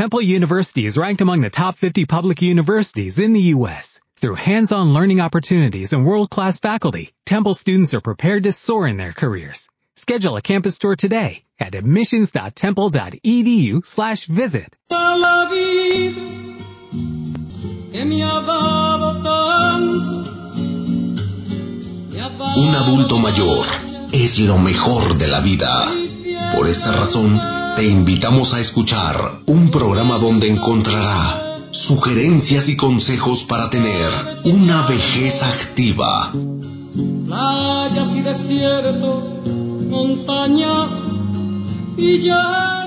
Temple University is ranked among the top 50 public universities in the U.S. Through hands-on learning opportunities and world-class faculty, Temple students are prepared to soar in their careers. Schedule a campus tour today at admissions.temple.edu slash visit. Un adulto mayor es lo mejor de la vida. Por esta razón, te invitamos a escuchar un programa donde encontrará sugerencias y consejos para tener una vejez activa. Y desiertos, montañas y ya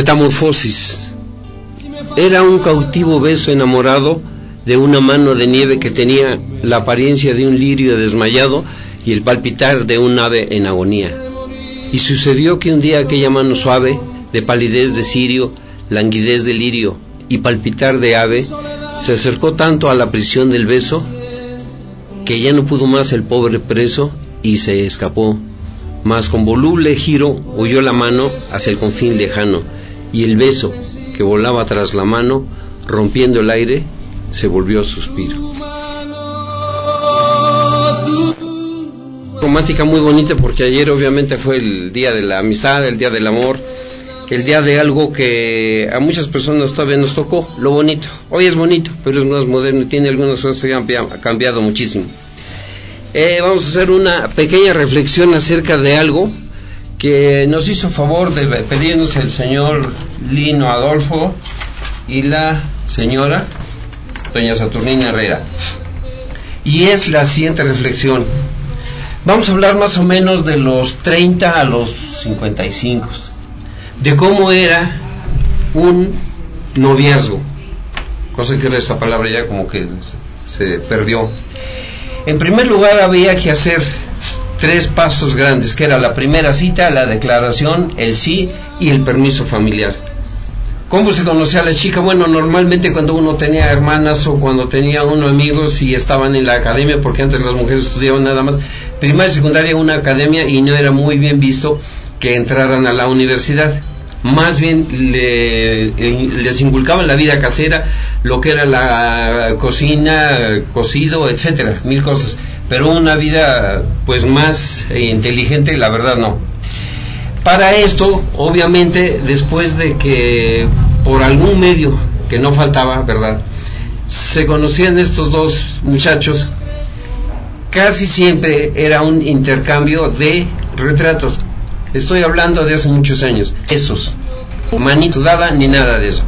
Metamorfosis. Era un cautivo beso enamorado de una mano de nieve que tenía la apariencia de un lirio desmayado y el palpitar de un ave en agonía. Y sucedió que un día aquella mano suave, de palidez de cirio, languidez de lirio y palpitar de ave, se acercó tanto a la prisión del beso, que ya no pudo más el pobre preso y se escapó. Mas con voluble giro huyó la mano hacia el confín lejano, y el beso que volaba tras la mano, rompiendo el aire, se volvió suspiro. romántica muy bonita porque ayer obviamente fue el día de la amistad, el día del amor, el día de algo que a muchas personas todavía nos tocó, lo bonito. Hoy es bonito, pero es más moderno y tiene algunas cosas que han cambiado muchísimo. Eh, vamos a hacer una pequeña reflexión acerca de algo que nos hizo favor de pedirnos el señor Lino Adolfo y la señora doña Saturnina Herrera. Y es la siguiente reflexión. Vamos a hablar más o menos de los 30 a los 55, de cómo era un noviazgo, cosa que esa palabra ya como que se perdió. En primer lugar había que hacer tres pasos grandes, que era la primera cita, la declaración, el sí y el permiso familiar. ¿Cómo se conocía a la chica? Bueno, normalmente cuando uno tenía hermanas o cuando tenía uno amigos y estaban en la academia, porque antes las mujeres estudiaban nada más, primaria y secundaria una academia y no era muy bien visto que entraran a la universidad. Más bien eh, les inculcaban la vida casera, lo que era la cocina, cocido, etcétera, mil cosas. Pero una vida pues más inteligente, la verdad no. Para esto, obviamente, después de que por algún medio que no faltaba, ¿verdad? Se conocían estos dos muchachos, casi siempre era un intercambio de retratos. Estoy hablando de hace muchos años. Esos. Manito dada ni nada de eso.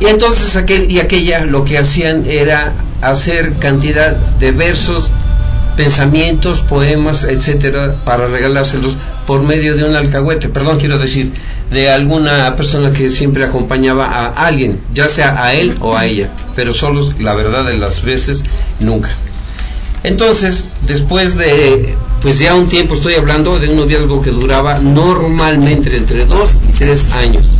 Y entonces aquel y aquella lo que hacían era hacer cantidad de versos, pensamientos, poemas, etcétera, para regalárselos por medio de un alcahuete, perdón, quiero decir, de alguna persona que siempre acompañaba a alguien, ya sea a él o a ella, pero solos, la verdad de las veces, nunca. Entonces, después de, pues ya un tiempo estoy hablando de un noviazgo que duraba normalmente entre dos y tres años.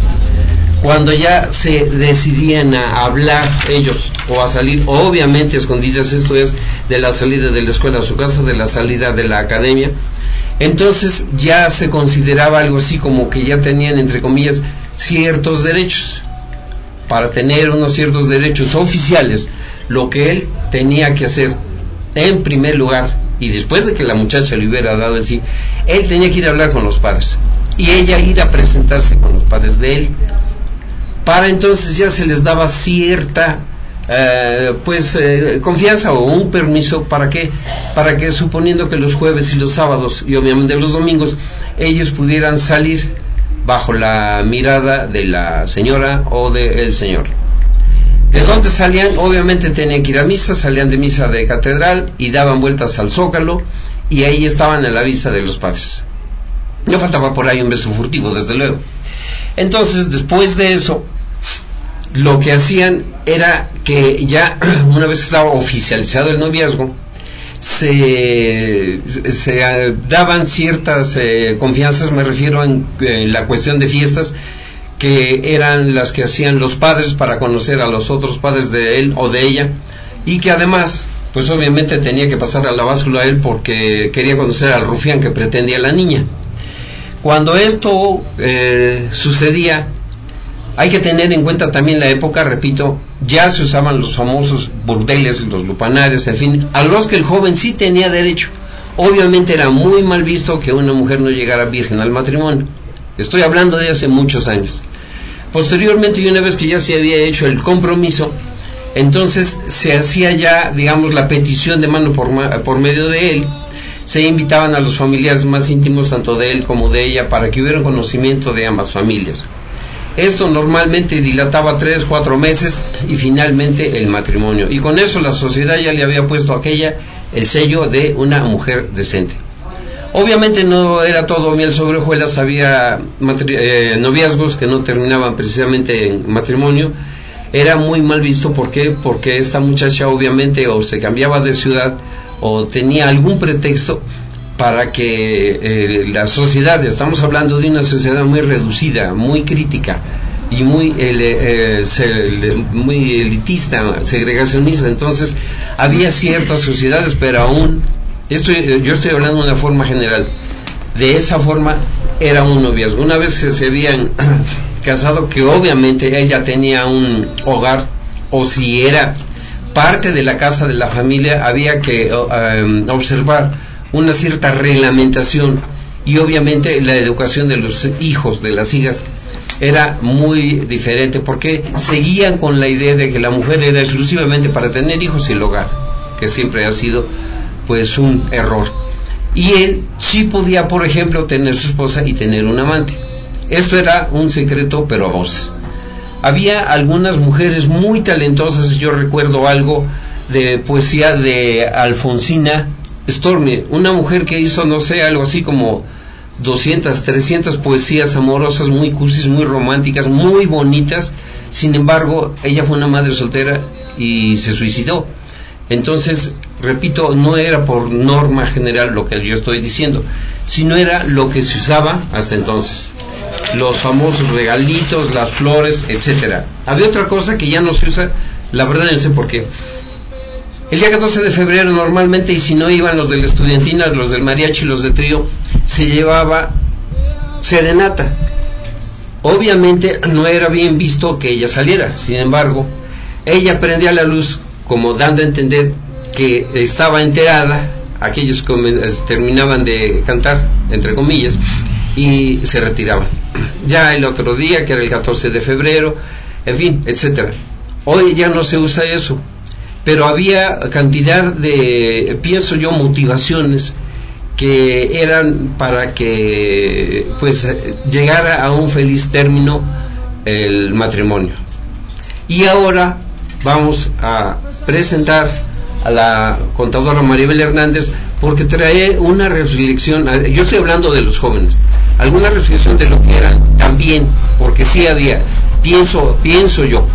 cuando ya se decidían a hablar ellos o a salir, obviamente escondidas, esto es de la salida de la escuela a su casa, de la salida de la academia, entonces ya se consideraba algo así como que ya tenían, entre comillas, ciertos derechos. Para tener unos ciertos derechos oficiales, lo que él tenía que hacer en primer lugar, y después de que la muchacha le hubiera dado el sí, él tenía que ir a hablar con los padres y ella ir a presentarse con los padres de él para entonces ya se les daba cierta eh, pues eh, confianza o un permiso para que para que suponiendo que los jueves y los sábados y obviamente los domingos ellos pudieran salir bajo la mirada de la señora o del señor. De dónde salían obviamente tenían que ir a misa salían de misa de catedral y daban vueltas al zócalo y ahí estaban a la vista de los padres. No faltaba por ahí un beso furtivo desde luego. Entonces, después de eso, lo que hacían era que ya una vez estaba oficializado el noviazgo, se, se eh, daban ciertas eh, confianzas, me refiero en, la cuestión de fiestas, que eran las que hacían los padres para conocer a los otros padres de él o de ella, y que además, pues obviamente tenía que pasar a la báscula a él porque quería conocer al rufián que pretendía la niña. Cuando esto eh, sucedía, hay que tener en cuenta también la época, repito, ya se usaban los famosos burdeles, los lupanares, en fin, a los que el joven sí tenía derecho. Obviamente era muy mal visto que una mujer no llegara virgen al matrimonio. Estoy hablando de hace muchos años. Posteriormente, y una vez que ya se había hecho el compromiso, entonces se hacía ya, digamos, la petición de mano por, por medio de él, se invitaban a los familiares más íntimos, tanto de él como de ella, para que hubiera conocimiento de ambas familias. Esto normalmente dilataba tres, cuatro meses y finalmente el matrimonio. Y con eso la sociedad ya le había puesto a aquella el sello de una mujer decente. Obviamente no era todo miel sobre hojuelas, había eh, noviazgos que no terminaban precisamente en matrimonio. Era muy mal visto, ¿por qué? Porque esta muchacha obviamente o se cambiaba de ciudad o tenía algún pretexto para que eh, la sociedad, estamos hablando de una sociedad muy reducida, muy crítica y muy, eh, muy elitista, segregacionista, entonces había ciertas sociedades, pero aún, esto, yo estoy hablando de una forma general, de esa forma era un noviazgo. Una vez que se habían casado, que obviamente ella tenía un hogar, o si era parte de la casa de la familia había que um, observar una cierta reglamentación y obviamente la educación de los hijos, de las hijas, era muy diferente porque seguían con la idea de que la mujer era exclusivamente para tener hijos y el hogar, que siempre ha sido pues un error. Y él sí podía, por ejemplo, tener su esposa y tener un amante. Esto era un secreto, pero a voces había algunas mujeres muy talentosas, yo recuerdo algo de poesía de Alfonsina Stormy, una mujer que hizo, no sé, algo así como 200, 300 poesías amorosas, muy cursis, muy románticas, muy bonitas. Sin embargo, ella fue una madre soltera y se suicidó. Entonces, repito, no era por norma general lo que yo estoy diciendo, sino era lo que se usaba hasta entonces los famosos regalitos, las flores, etcétera. Había otra cosa que ya no se usa, la verdad no sé por qué. El día 14 de febrero normalmente, y si no iban los del estudiantina, los del mariachi, los de trío, se llevaba serenata. Obviamente no era bien visto que ella saliera, sin embargo, ella prendía la luz como dando a entender que estaba enterada, aquellos que terminaban de cantar, entre comillas, y se retiraban. Ya el otro día, que era el 14 de febrero, en fin, etcétera. Hoy ya no se usa eso, pero había cantidad de, pienso yo, motivaciones que eran para que pues llegara a un feliz término el matrimonio. Y ahora vamos a presentar a la contadora Maribel Hernández porque trae una reflexión, yo estoy hablando de los jóvenes, alguna reflexión de lo que eran también, porque sí había, pienso, pienso yo,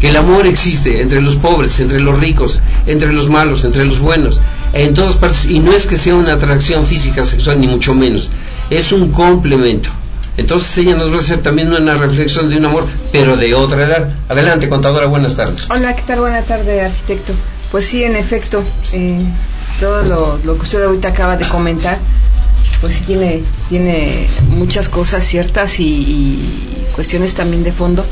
que el amor existe entre los pobres, entre los ricos, entre los malos, entre los buenos, en todas partes, y no es que sea una atracción física, sexual, ni mucho menos, es un complemento. Entonces ella nos va a hacer también una reflexión de un amor, pero de otra edad. Adelante, contadora, buenas tardes. Hola, ¿qué tal? Buenas tardes, arquitecto. Pues sí, en efecto, eh, todo lo, que usted ahorita acaba de comentar, pues sí tiene, tiene muchas cosas ciertas y, y cuestiones también de fondo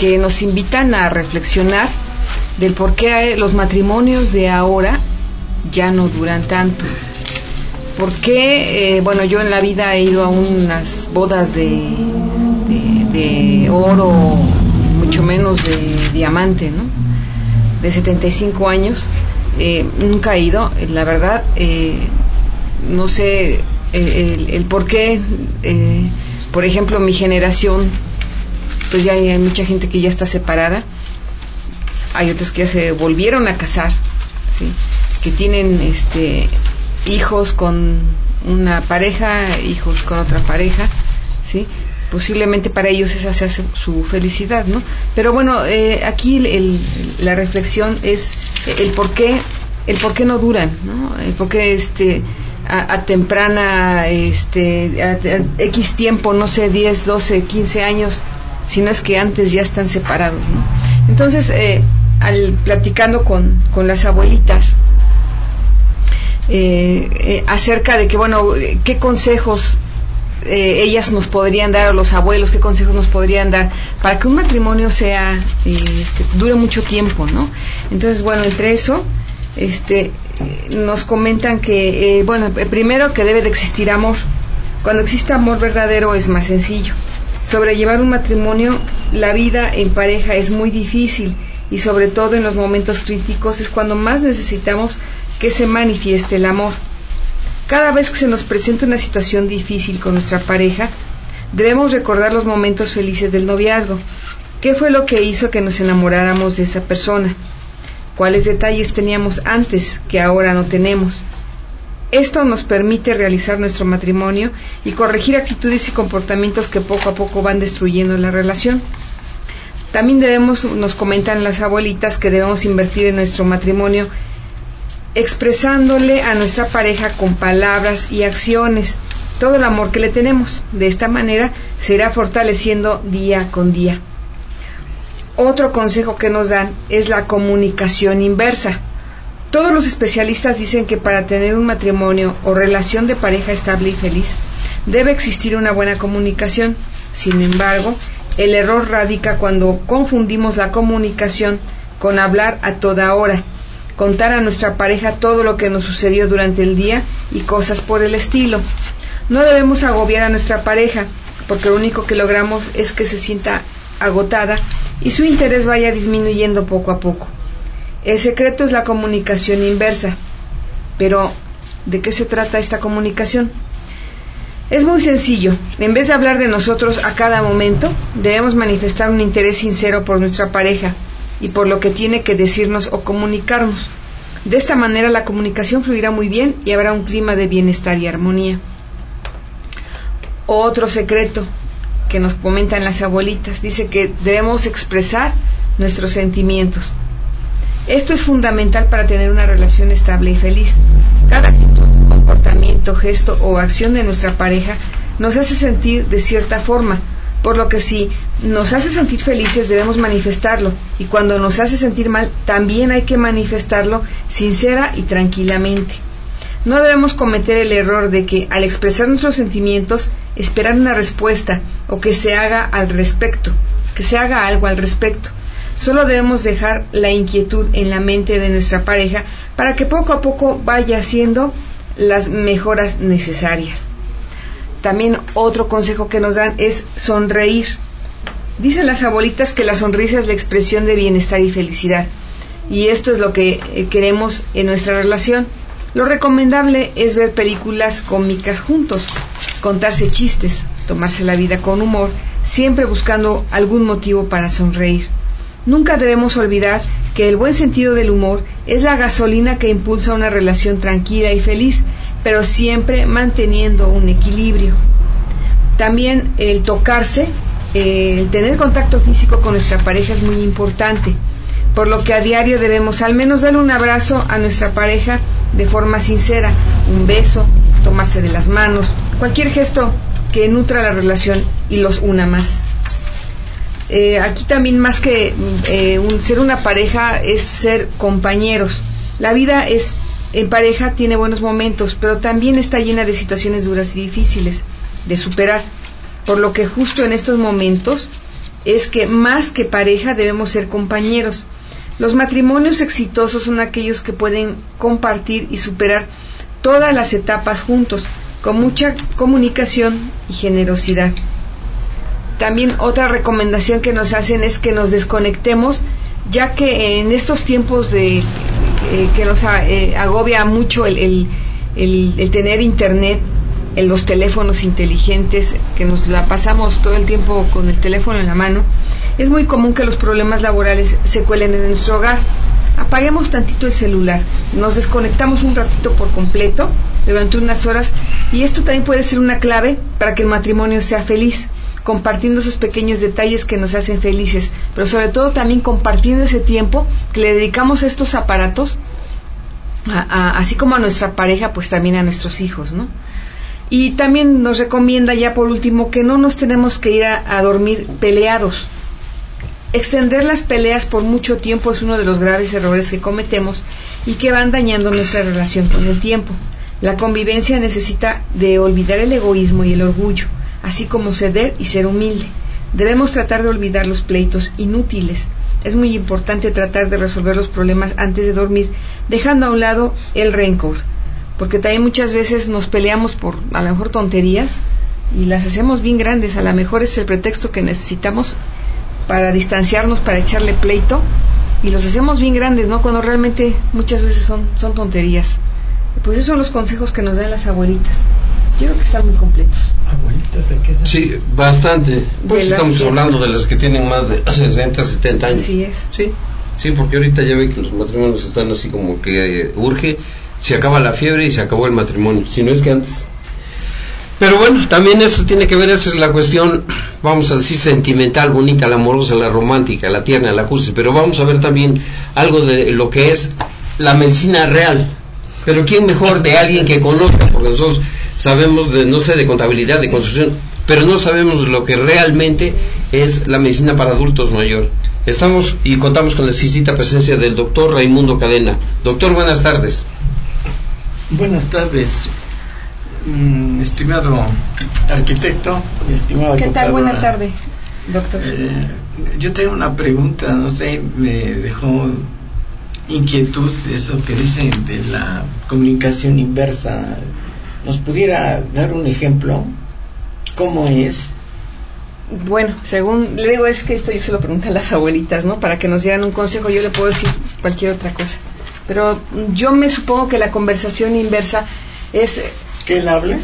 que nos invitan a reflexionar del por qué los matrimonios de ahora ya no duran tanto. ¿Por qué? Eh, bueno, yo en la vida he ido a unas bodas de, de, oro, mucho menos de diamante, ¿no? De 75 años. Eh, nunca he ido, la verdad, eh, no sé el, el por qué. por ejemplo, mi generación, pues ya hay mucha gente que ya está separada. Hay otros que ya se volvieron a casar, que tienen este hijos con una pareja, hijos con otra pareja, ¿sí? Posiblemente para ellos esa sea su felicidad, ¿no? Pero bueno, eh, aquí el, la reflexión es el por qué, el por qué no duran, ¿no? El por qué este, a, temprana, este, a, X tiempo, no sé, 10, 12, 15 años, si no es que antes ya están separados, ¿no? Entonces, eh, al platicando con, con las abuelitas, eh, eh, acerca de que, bueno, qué consejos eh, ellas nos podrían dar, o los abuelos, qué consejos nos podrían dar para que un matrimonio sea, este, dure mucho tiempo, ¿no? Entonces, bueno, entre eso, este, nos comentan que, bueno, primero que debe de existir amor. Cuando existe amor verdadero es más sencillo. Sobrellevar un matrimonio, la vida en pareja es muy difícil y sobre todo en los momentos críticos es cuando más necesitamos que se manifieste el amor. Cada vez que se nos presenta una situación difícil con nuestra pareja, debemos recordar los momentos felices del noviazgo. ¿Qué fue lo que hizo que nos enamoráramos de esa persona? ¿Cuáles detalles teníamos antes que ahora no tenemos? Esto nos permite realizar nuestro matrimonio y corregir actitudes y comportamientos que poco a poco van destruyendo la relación. También debemos, nos comentan las abuelitas, que debemos invertir en nuestro matrimonio expresándole a nuestra pareja con palabras y acciones todo el amor que le tenemos. De esta manera se irá fortaleciendo día con día. Otro consejo que nos dan es la comunicación inversa. Todos los especialistas dicen que para tener un matrimonio o relación de pareja estable y feliz debe existir una buena comunicación. Sin embargo, el error radica cuando confundimos la comunicación con hablar a toda hora contar a nuestra pareja todo lo que nos sucedió durante el día y cosas por el estilo. No debemos agobiar a nuestra pareja, porque lo único que logramos es que se sienta agotada y su interés vaya disminuyendo poco a poco. El secreto es la comunicación inversa. Pero, ¿de qué se trata esta comunicación? Es muy sencillo. En vez de hablar de nosotros a cada momento, debemos manifestar un interés sincero por nuestra pareja y por lo que tiene que decirnos o comunicarnos. De esta manera la comunicación fluirá muy bien y habrá un clima de bienestar y armonía. Otro secreto que nos comentan las abuelitas dice que debemos expresar nuestros sentimientos. Esto es fundamental para tener una relación estable y feliz. Cada actitud, comportamiento, gesto o acción de nuestra pareja nos hace sentir de cierta forma, por lo que si nos hace sentir felices debemos manifestarlo y cuando nos hace sentir mal también hay que manifestarlo sincera y tranquilamente. No debemos cometer el error de que al expresar nuestros sentimientos esperar una respuesta o que se haga al respecto, que se haga algo al respecto. Solo debemos dejar la inquietud en la mente de nuestra pareja para que poco a poco vaya haciendo las mejoras necesarias. También otro consejo que nos dan es sonreír. Dicen las abuelitas que la sonrisa es la expresión de bienestar y felicidad. Y esto es lo que eh, queremos en nuestra relación. Lo recomendable es ver películas cómicas juntos, contarse chistes, tomarse la vida con humor, siempre buscando algún motivo para sonreír. Nunca debemos olvidar que el buen sentido del humor es la gasolina que impulsa una relación tranquila y feliz pero siempre manteniendo un equilibrio. También el tocarse, el tener contacto físico con nuestra pareja es muy importante, por lo que a diario debemos al menos darle un abrazo a nuestra pareja de forma sincera, un beso, tomarse de las manos, cualquier gesto que nutra la relación y los una más. Eh, aquí también más que eh, ser una pareja es ser compañeros. La vida es en pareja tiene buenos momentos, pero también está llena de situaciones duras y difíciles de superar. Por lo que justo en estos momentos es que más que pareja debemos ser compañeros. Los matrimonios exitosos son aquellos que pueden compartir y superar todas las etapas juntos, con mucha comunicación y generosidad. También otra recomendación que nos hacen es que nos desconectemos, ya que en estos tiempos de eh, que nos eh, agobia mucho el, el, tener internet, en los teléfonos inteligentes, que nos la pasamos todo el tiempo con el teléfono en la mano, es muy común que los problemas laborales se cuelen en nuestro hogar. Apaguemos tantito el celular, nos desconectamos un ratito por completo durante unas horas y esto también puede ser una clave para que el matrimonio sea feliz compartiendo esos pequeños detalles que nos hacen felices, pero sobre todo también compartiendo ese tiempo que le dedicamos a estos aparatos, así como a nuestra pareja, pues también a nuestros hijos, ¿no? Y también nos recomienda ya por último que no nos tenemos que ir a dormir peleados. Extender las peleas por mucho tiempo es uno de los graves errores que cometemos y que van dañando nuestra relación con el tiempo. La convivencia necesita de olvidar el egoísmo y el orgullo así como ceder y ser humilde. Debemos tratar de olvidar los pleitos inútiles. Es muy importante tratar de resolver los problemas antes de dormir, dejando a un lado el rencor, porque también muchas veces nos peleamos por a lo mejor tonterías y las hacemos bien grandes. A lo mejor es el pretexto que necesitamos para distanciarnos, para echarle pleito y los hacemos bien grandes, ¿no? Cuando realmente muchas veces son, son tonterías. Pues esos son los consejos que nos dan las abuelitas. Yo creo que están muy completos. ¿Abuelitas de qué Sí, bastante. Pues estamos hablando de las que tienen más de 60, 70 años. Así es. Sí, sí, porque ahorita ya ve que los matrimonios están así como que eh, urge, se acaba la fiebre y se acabó el matrimonio, si no es que antes. Pero bueno, también eso tiene que ver, esa es la cuestión, vamos a decir, sentimental, bonita, la amorosa, la romántica, la tierna, la cursi, pero vamos a ver también algo de lo que es la medicina real. Pero ¿quién mejor de alguien que conozca? Porque nosotros sabemos de, no sé, de contabilidad, de construcción, pero no sabemos lo que realmente es la medicina para adultos mayor. Estamos y contamos con la exquisita presencia del doctor Raimundo Cadena. Doctor, buenas tardes. Buenas tardes, mm, estimado arquitecto, estimado ¿Qué tal? Buenas tardes, doctor. Eh, yo tengo una pregunta, no sé, me dejó inquietud eso que dicen de la comunicación inversa ¿Nos pudiera dar un ejemplo? ¿Cómo es? Bueno, según le digo, es que esto yo se lo pregunto a las abuelitas, ¿no? Para que nos dieran un consejo, yo le puedo decir cualquier otra cosa. Pero yo me supongo que la conversación inversa es... ¿Que él hable?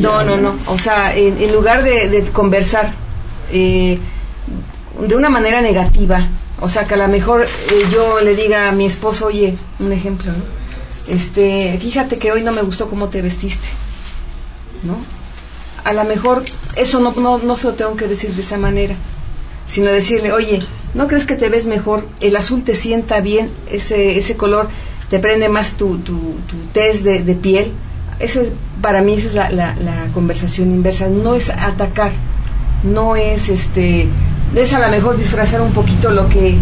no, no, no. O sea, en, lugar de, conversar eh, de una manera negativa, o sea, que a lo mejor eh, yo le diga a mi esposo, oye, un ejemplo, ¿no? Este, fíjate que hoy no me gustó cómo te vestiste, ¿no? A lo mejor eso no, no, no se lo tengo que decir de esa manera, sino decirle, oye, ¿no crees que te ves mejor? El azul te sienta bien, ese, ese color te prende más tu, tu, tu test de, piel. Eso, para mí esa es la, la, la, conversación inversa, no es atacar, no es este, es a lo mejor disfrazar un poquito lo que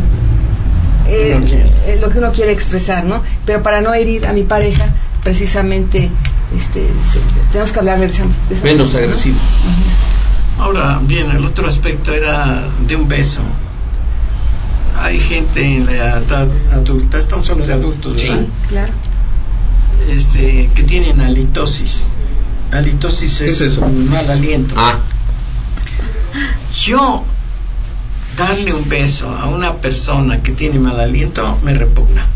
eh, eh, lo que uno quiere expresar, ¿no? Pero para no herir a mi pareja, precisamente, este, tenemos que hablar de esa, menos agresivo. Ahora, bien, el otro aspecto era de un beso. Hay gente en la edad adulta, estamos hablando de adultos, ¿verdad? Sí, claro. Este, que tienen halitosis. Halitosis es, es eso? un mal aliento. Ah. Yo darle un beso a una persona que tiene mal aliento me repugna.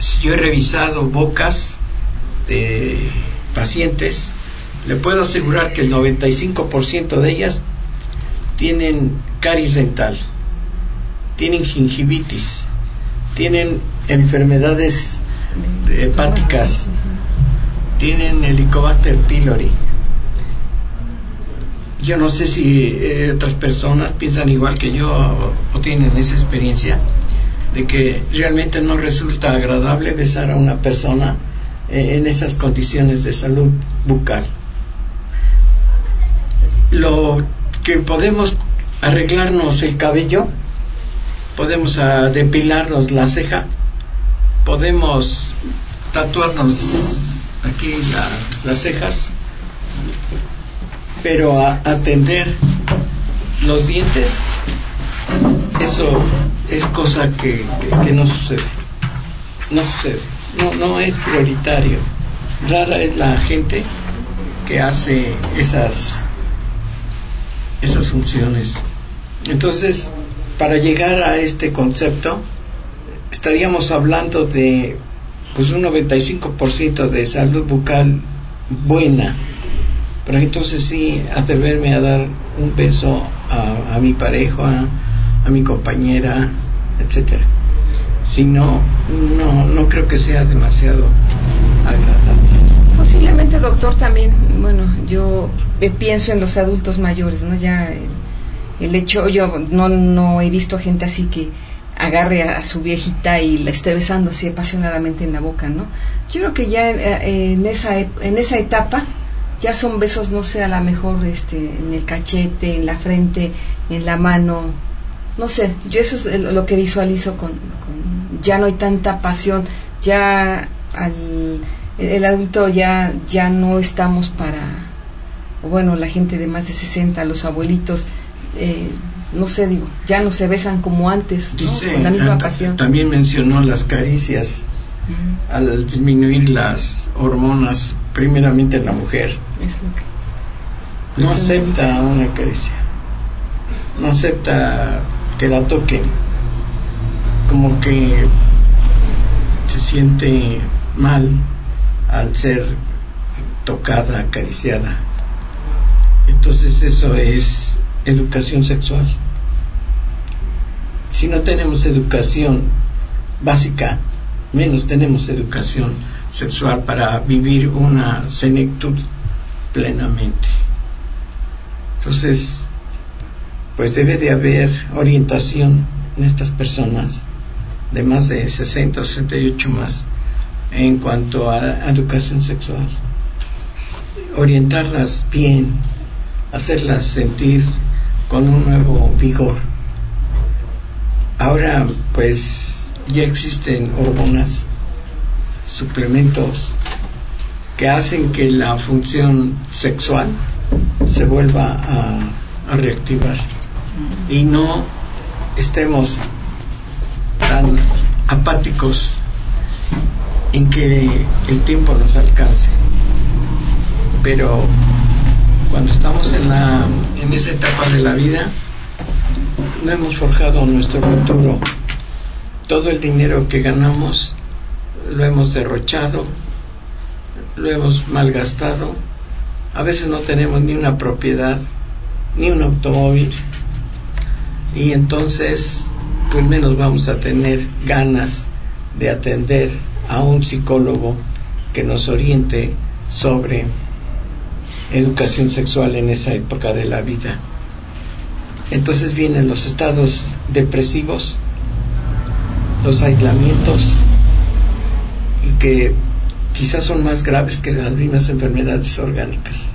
Si yo he revisado bocas de pacientes, le puedo asegurar que el 95% de ellas tienen caries dental, tienen gingivitis, tienen enfermedades hepáticas, tienen Helicobacter pylori yo no sé si eh, otras personas piensan igual que yo o, tienen esa experiencia de que realmente no resulta agradable besar a una persona eh, en esas condiciones de salud bucal. Lo que podemos arreglarnos el cabello, podemos ah, depilarnos la ceja, podemos tatuarnos aquí las cejas, pero a atender los dientes, eso es cosa que, que, no sucede. No sucede. No, no es prioritario. Rara es la gente que hace esas, esas funciones. Entonces, para llegar a este concepto, estaríamos hablando de pues un 95% de salud bucal buena. Pero entonces sí, atreverme a dar un beso a, mi pareja, a, mi compañera, etcétera. Si no, no, no creo que sea demasiado agradable. Posiblemente, doctor, también, bueno, yo pienso en los adultos mayores, ¿no? Ya el, hecho, yo no, no he visto gente así que agarre a, su viejita y la esté besando así apasionadamente en la boca, ¿no? Yo creo que ya eh, en, esa, en esa etapa ya son besos, no sé, a lo mejor este, en el cachete, en la frente, en la mano, no sé, yo eso es lo que visualizo con, ya no hay tanta pasión, ya al, el adulto ya, ya no estamos para, bueno, la gente de más de 60, los abuelitos, eh, no sé, digo, ya no se besan como antes, con la misma pasión. También mencionó las caricias al disminuir las hormonas, primeramente en la mujer. no acepta una caricia, no acepta que la toquen, como que se siente mal al ser tocada, acariciada. Entonces eso es educación sexual. Si no tenemos educación básica menos tenemos educación sexual para vivir una senectud plenamente. Entonces, pues debe de haber orientación en estas personas de más de 60 o 68 más en cuanto a educación sexual. Orientarlas bien, hacerlas sentir con un nuevo vigor. Ahora, pues ya existen hormonas, suplementos que hacen que la función sexual se vuelva a, reactivar y no estemos tan apáticos en que el tiempo nos alcance. Pero cuando estamos en, la, en esa etapa de la vida, no hemos forjado nuestro futuro todo el dinero que ganamos lo hemos derrochado, lo hemos malgastado, a veces no tenemos ni una propiedad, ni un automóvil, y entonces pues menos vamos a tener ganas de atender a un psicólogo que nos oriente sobre educación sexual en esa época de la vida. Entonces vienen los estados depresivos, los aislamientos y que quizás son más graves que las mismas enfermedades orgánicas.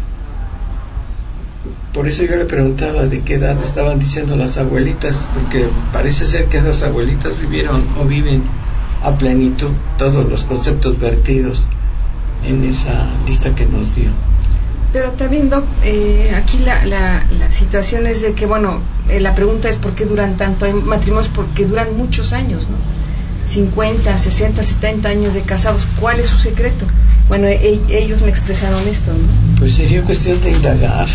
Por eso yo le preguntaba de qué edad estaban diciendo las abuelitas, porque parece ser que esas abuelitas vivieron o viven a plenitud todos los conceptos vertidos en esa lista que nos dio. Pero también, eh, aquí la, la, la, situación es de que, bueno, eh, la pregunta es por qué duran tanto. Hay matrimonios porque duran muchos años, ¿no? 50, 60, 70 años de casados. ¿Cuál es su secreto? Bueno, e, ellos me expresaron esto, ¿no? Pues sería cuestión de indagar.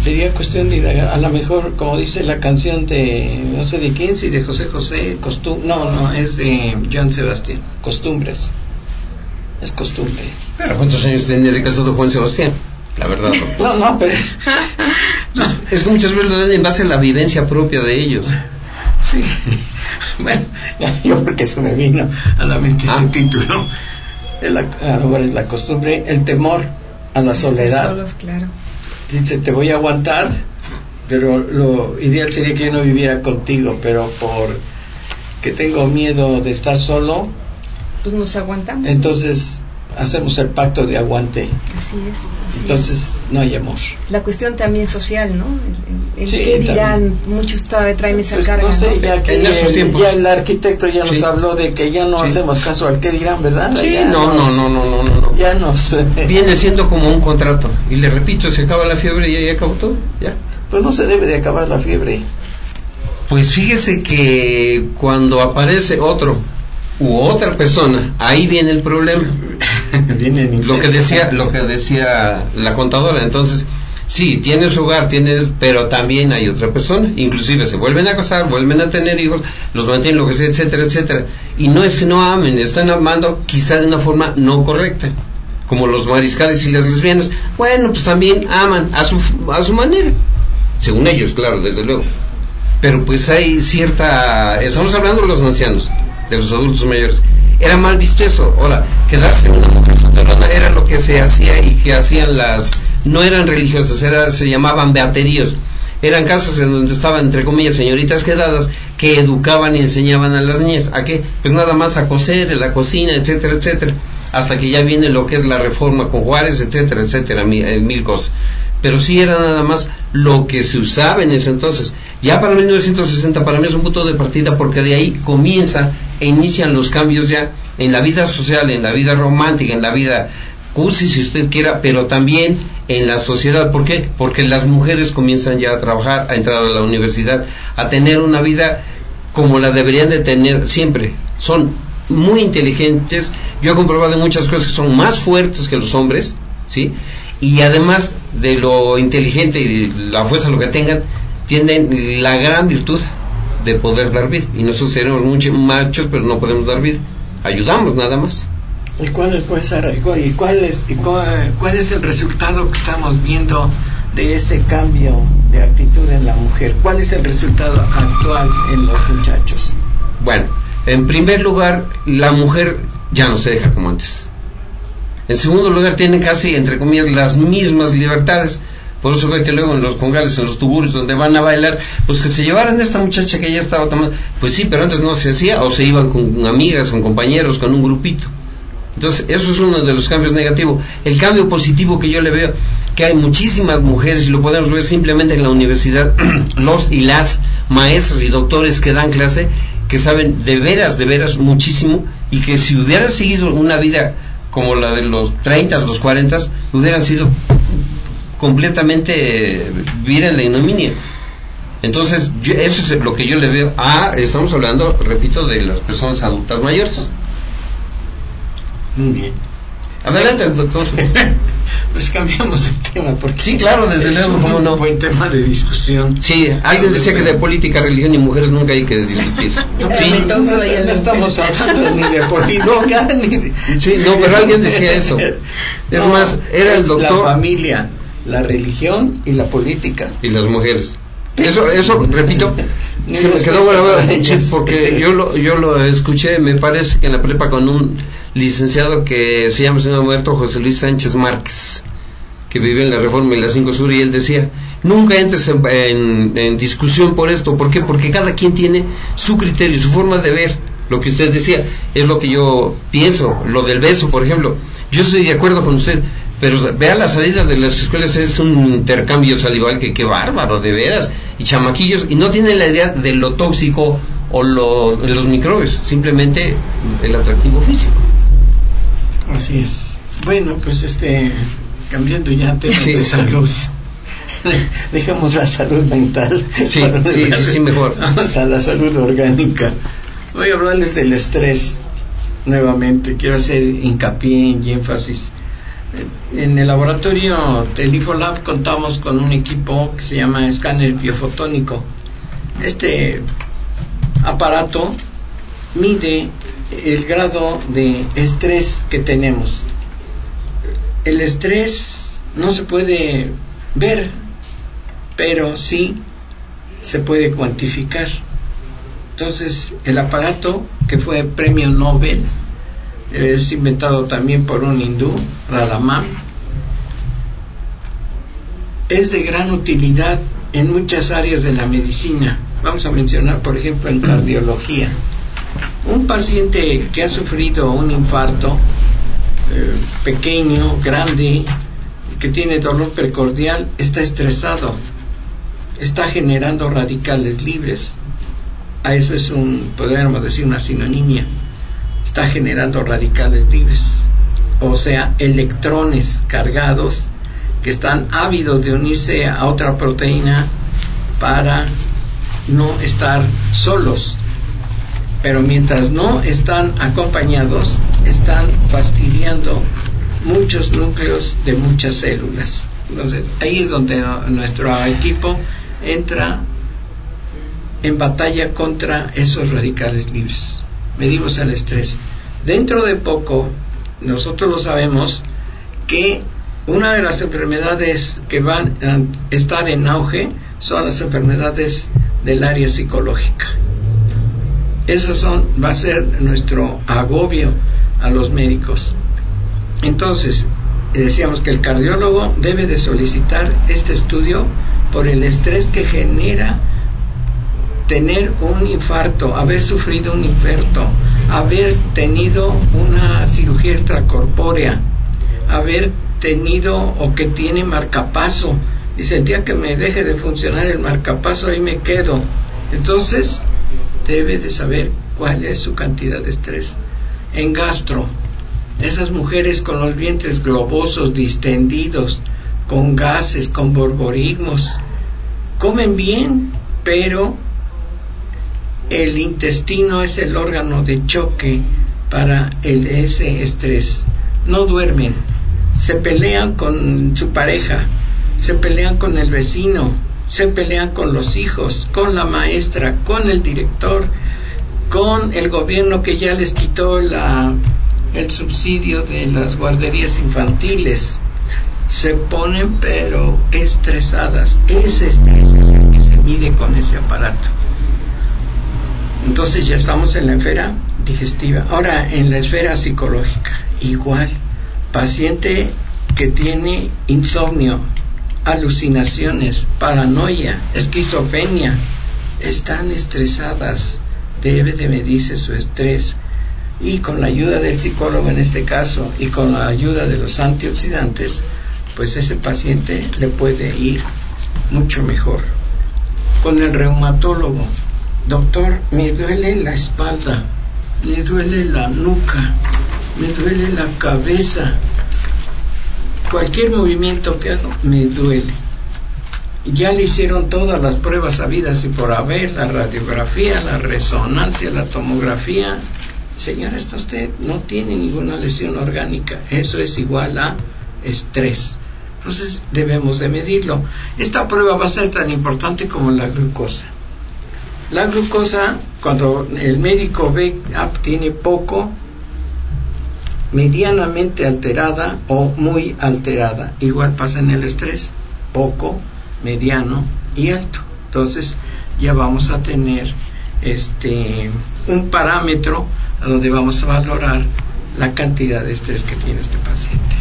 Sería cuestión de indagar. A lo mejor, como dice la canción de, no sé de quién, si de José José, costum no, no, es de John Sebastián, Costumbres es costumbre. Pero ¿cuántos años tenía de casado Juan Sebastián? La verdad. No, no, pero... Es que muchas veces lo dan en base a la vivencia propia de ellos. Sí. Bueno, yo porque eso me vino a la mente ese ah. título. El, ahora es la costumbre, el temor a la soledad. Solos, claro. Dice, te voy a aguantar, pero lo ideal sería que yo no viviera contigo, pero por que tengo miedo de estar solo, pues nos aguantamos. Entonces, hacemos el pacto de aguante. Así es. Entonces no hay amor. La cuestión también social, ¿no? El, qué dirán, muchos todavía traen esa pues, carga. No sé, ya que ya el arquitecto ya nos habló de que ya no hacemos caso al qué dirán, ¿verdad? Sí, no, no, no, no, no, no, Ya nos... Viene siendo como un contrato. Y le repito, se acaba la fiebre y ya acabó todo, ya. Pues no se debe de acabar la fiebre. Pues fíjese que cuando aparece otro u otra persona, ahí viene el problema. lo que decía, lo que decía la contadora. Entonces, sí, tiene su hogar, tiene, pero también hay otra persona. Inclusive se vuelven a casar, vuelven a tener hijos, los mantienen, lo que sea, etcétera, etcétera. Y no es que no amen, están amando quizá de una forma no correcta. Como los mariscales y las lesbianas. Bueno, pues también aman a su, a su manera. Según ellos, claro, desde luego. Pero pues hay cierta... Estamos hablando de los ancianos de los adultos mayores. Era mal visto eso. Ahora, quedarse una mujer era lo que se hacía y que hacían las... No eran religiosas, era, se llamaban beateríos. Eran casas en donde estaban, entre comillas, señoritas quedadas que educaban y enseñaban a las niñas. ¿A qué? Pues nada más a coser, en la cocina, etcétera, etcétera. Hasta que ya viene lo que es la reforma con Juárez, etcétera, etcétera, mil, eh, mil cosas pero sí era nada más lo que se usaba en ese entonces. Ya para 1960 para mí es un punto de partida porque de ahí comienza e inician los cambios ya en la vida social, en la vida romántica, en la vida cursi si usted quiera, pero también en la sociedad. ¿Por qué? Porque las mujeres comienzan ya a trabajar, a entrar a la universidad, a tener una vida como la deberían de tener siempre. Son muy inteligentes. Yo he comprobado muchas cosas que son más fuertes que los hombres, ¿sí? Y además de lo inteligente y la fuerza lo que tengan, tienen la gran virtud de poder dar vida. Y nosotros seremos muchos machos, pero no podemos dar vida. Ayudamos nada más. ¿Y cuál es, pues, y cuál es, y cuál, es el resultado que estamos viendo de ese cambio de actitud en la mujer? ¿Cuál es el resultado actual en los muchachos? Bueno, en primer lugar, la mujer ya no se deja como antes. En segundo lugar, tienen casi, entre comillas, las mismas libertades. Por eso ve que luego en los congales, en los tuburios donde van a bailar, pues que se llevaran a esta muchacha que ya estaba tomando. Pues sí, pero antes no se hacía, o se iban con amigas, con compañeros, con un grupito. Entonces, eso es uno de los cambios negativos. El cambio positivo que yo le veo, que hay muchísimas mujeres, y lo podemos ver simplemente en la universidad, los y las maestros y doctores que dan clase, que saben de veras, de veras muchísimo, y que si hubieran seguido una vida como la de los 30, los 40, hubieran sido completamente vivir en la ignominia. Entonces, eso es lo que yo le veo. Ah, estamos hablando, repito, de las personas adultas mayores. Muy bien. Adelante, doctor. pues cambiamos de tema porque sí claro desde luego como no buen tema de discusión. Sí alguien decía que de política religión y mujeres nunca hay que discutir. Sí. no, estamos hablando ni de política. Ni de... sí no pero alguien decía eso. Es más era el doctor la familia la religión y la política. Y las mujeres. Eso eso repito se me quedó grabado porque yo lo yo lo escuché me parece que en la prepa con un licenciado que se llama señor muerto José Luis Sánchez Márquez, que vive en la Reforma y la 5 Sur, y él decía, nunca entres en, discusión por esto, ¿por qué? Porque cada quien tiene su criterio, su forma de ver. Lo que usted decía es lo que yo pienso, lo del beso, por ejemplo. Yo estoy de acuerdo con usted, pero vea la salida de las escuelas es un intercambio salival que qué bárbaro, de veras, y chamaquillos, y no tienen la idea de lo tóxico o lo, de los microbios, simplemente el atractivo físico. Así es. Bueno, pues este, cambiando ya temas de salud. Dejamos la salud mental. Sí, sí, sí, mejor. Vamos a la salud orgánica. Voy a hablarles del estrés nuevamente. Quiero hacer hincapié y énfasis. En el laboratorio del IFOLAB contamos con un equipo que se llama escáner biofotónico. Este aparato mide el grado de estrés que tenemos. El estrés no se puede ver, pero sí se puede cuantificar. Entonces, el aparato que fue premio Nobel es inventado también por un hindú, Radhaman, es de gran utilidad en muchas áreas de la medicina. Vamos a mencionar, por ejemplo, en cardiología. Un paciente que ha sufrido un infarto eh, pequeño, grande, que tiene dolor precordial, está estresado, está generando radicales libres. A eso es un, podríamos decir, una sinonimia. Está generando radicales libres, o sea, electrones cargados que están ávidos de unirse a otra proteína para no estar solos. Pero mientras no están acompañados, están fastidiando muchos núcleos de muchas células. Entonces, ahí es donde nuestro equipo entra en batalla contra esos radicales libres. Medimos el estrés. Dentro de poco, nosotros lo sabemos, que una de las enfermedades que van a estar en auge son las enfermedades del área psicológica. Eso son, va a ser nuestro agobio a los médicos. Entonces, decíamos que el cardiólogo debe de solicitar este estudio por el estrés que genera tener un infarto, haber sufrido un infarto, haber tenido una cirugía extracorpórea, haber tenido o que tiene marcapaso. Dice, el día que me deje de funcionar el marcapaso, ahí me quedo. Entonces, debe de saber cuál es su cantidad de estrés. En gastro, esas mujeres con los vientres globosos, distendidos, con gases, con borborismos, comen bien, pero el intestino es el órgano de choque para el, ese estrés. No duermen, se pelean con su pareja, se pelean con el vecino, se pelean con los hijos, con la maestra, con el director, con el gobierno que ya les quitó la, el subsidio de las guarderías infantiles. Se ponen pero estresadas. Ese estrés es el que se mide con ese aparato. Entonces ya estamos en la esfera digestiva. Ahora en la esfera psicológica, igual. Paciente que tiene insomnio, alucinaciones, paranoia, esquizofrenia, están estresadas, debe de medirse su estrés y con la ayuda del psicólogo en este caso y con la ayuda de los antioxidantes, pues ese paciente le puede ir mucho mejor. Con el reumatólogo, doctor, me duele la espalda, me duele la nuca, me duele la cabeza, cualquier movimiento que hago me duele. Ya le hicieron todas las pruebas habidas y por haber, la radiografía, la resonancia, la tomografía. Señora, esto usted no tiene ninguna lesión orgánica. Eso es igual a estrés. Entonces debemos de medirlo. Esta prueba va a ser tan importante como la glucosa. La glucosa, cuando el médico ve ah, tiene poco, medianamente alterada o muy alterada. Igual pasa en el estrés, poco, mediano y alto. Entonces ya vamos a tener este un parámetro a donde vamos a valorar la cantidad de estrés que tiene este paciente.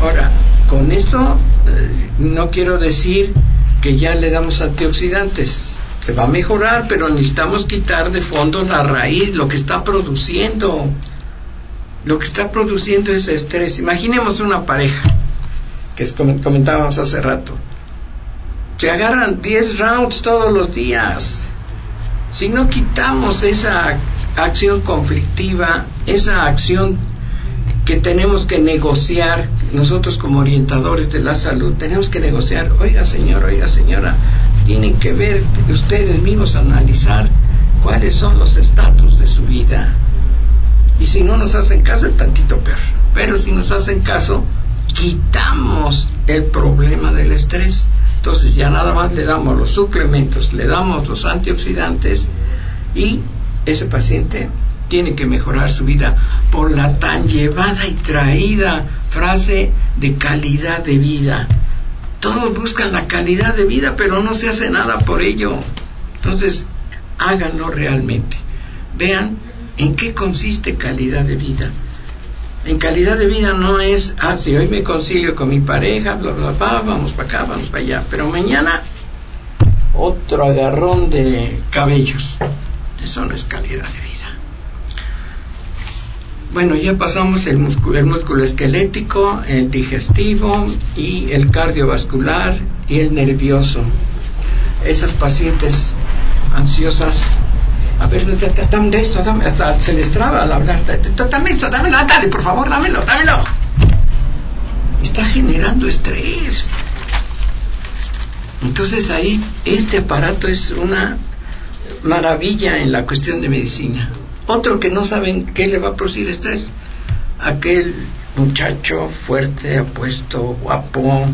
Ahora, con esto eh, no quiero decir que ya le damos antioxidantes. Se va a mejorar, pero necesitamos quitar de fondo la raíz, lo que está produciendo lo que está produciendo es estrés. Imaginemos una pareja, que comentábamos hace rato. Se agarran 10 rounds todos los días. Si no quitamos esa acción conflictiva, esa acción que tenemos que negociar, nosotros como orientadores de la salud, tenemos que negociar, oiga señor, oiga señora, tienen que ver ustedes mismos analizar cuáles son los estatus de su vida y si no nos hacen caso, el tantito peor. Pero si nos hacen caso, quitamos el problema del estrés. Entonces ya nada más le damos los suplementos, le damos los antioxidantes y ese paciente tiene que mejorar su vida por la tan llevada y traída frase de calidad de vida. Todos buscan la calidad de vida, pero no se hace nada por ello. Entonces, háganlo realmente. Vean ¿En qué consiste calidad de vida? En calidad de vida no es, ah, si hoy me concilio con mi pareja, bla, bla, bla, vamos para acá, vamos para allá, pero mañana otro agarrón de cabellos. Eso no es calidad de vida. Bueno, ya pasamos el músculo, el músculo esquelético, el digestivo y el cardiovascular y el nervioso. Esas pacientes ansiosas, a ver, dame esto, dame, hasta se les traba al hablar, dame esto, dámelo, dale, por favor, dámelo, dámelo. Está generando estrés. Entonces ahí este aparato es una maravilla en la cuestión de medicina. Otro que no saben qué le va a producir estrés, aquel muchacho fuerte, apuesto, guapo,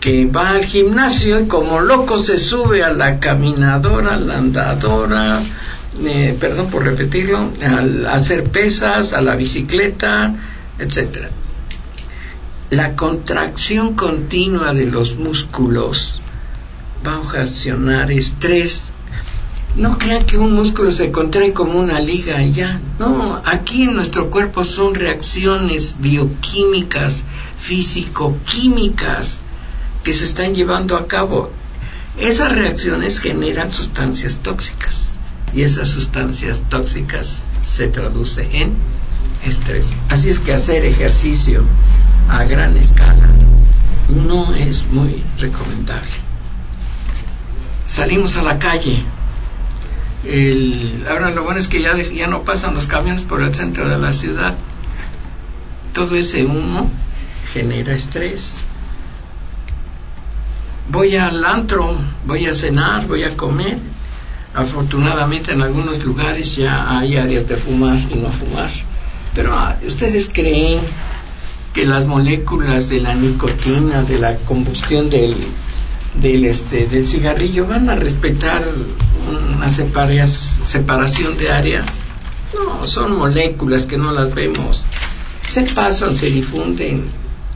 que va al gimnasio y como loco se sube a la caminadora, a la andadora, eh, perdón por repetirlo, al hacer pesas, a la bicicleta, etcétera. La contracción continua de los músculos va a ocasionar estrés. No crean que un músculo se contrae como una liga ya. No, aquí en nuestro cuerpo son reacciones bioquímicas, físico-químicas que se están llevando a cabo. Esas reacciones generan sustancias tóxicas y esas sustancias tóxicas se traduce en estrés. Así es que hacer ejercicio a gran escala no es muy recomendable salimos a la calle. Ahora lo bueno es que ya, ya no pasan los camiones por el centro de la ciudad. Todo ese humo genera estrés. Voy al antro, voy a cenar, voy a comer. Afortunadamente en algunos lugares ya hay áreas de fumar y no fumar. Pero ah, ustedes creen que las moléculas de la nicotina, de la combustión del, del este del cigarrillo van a respetar una separación de área no son moléculas que no las vemos. Se pasan se difunden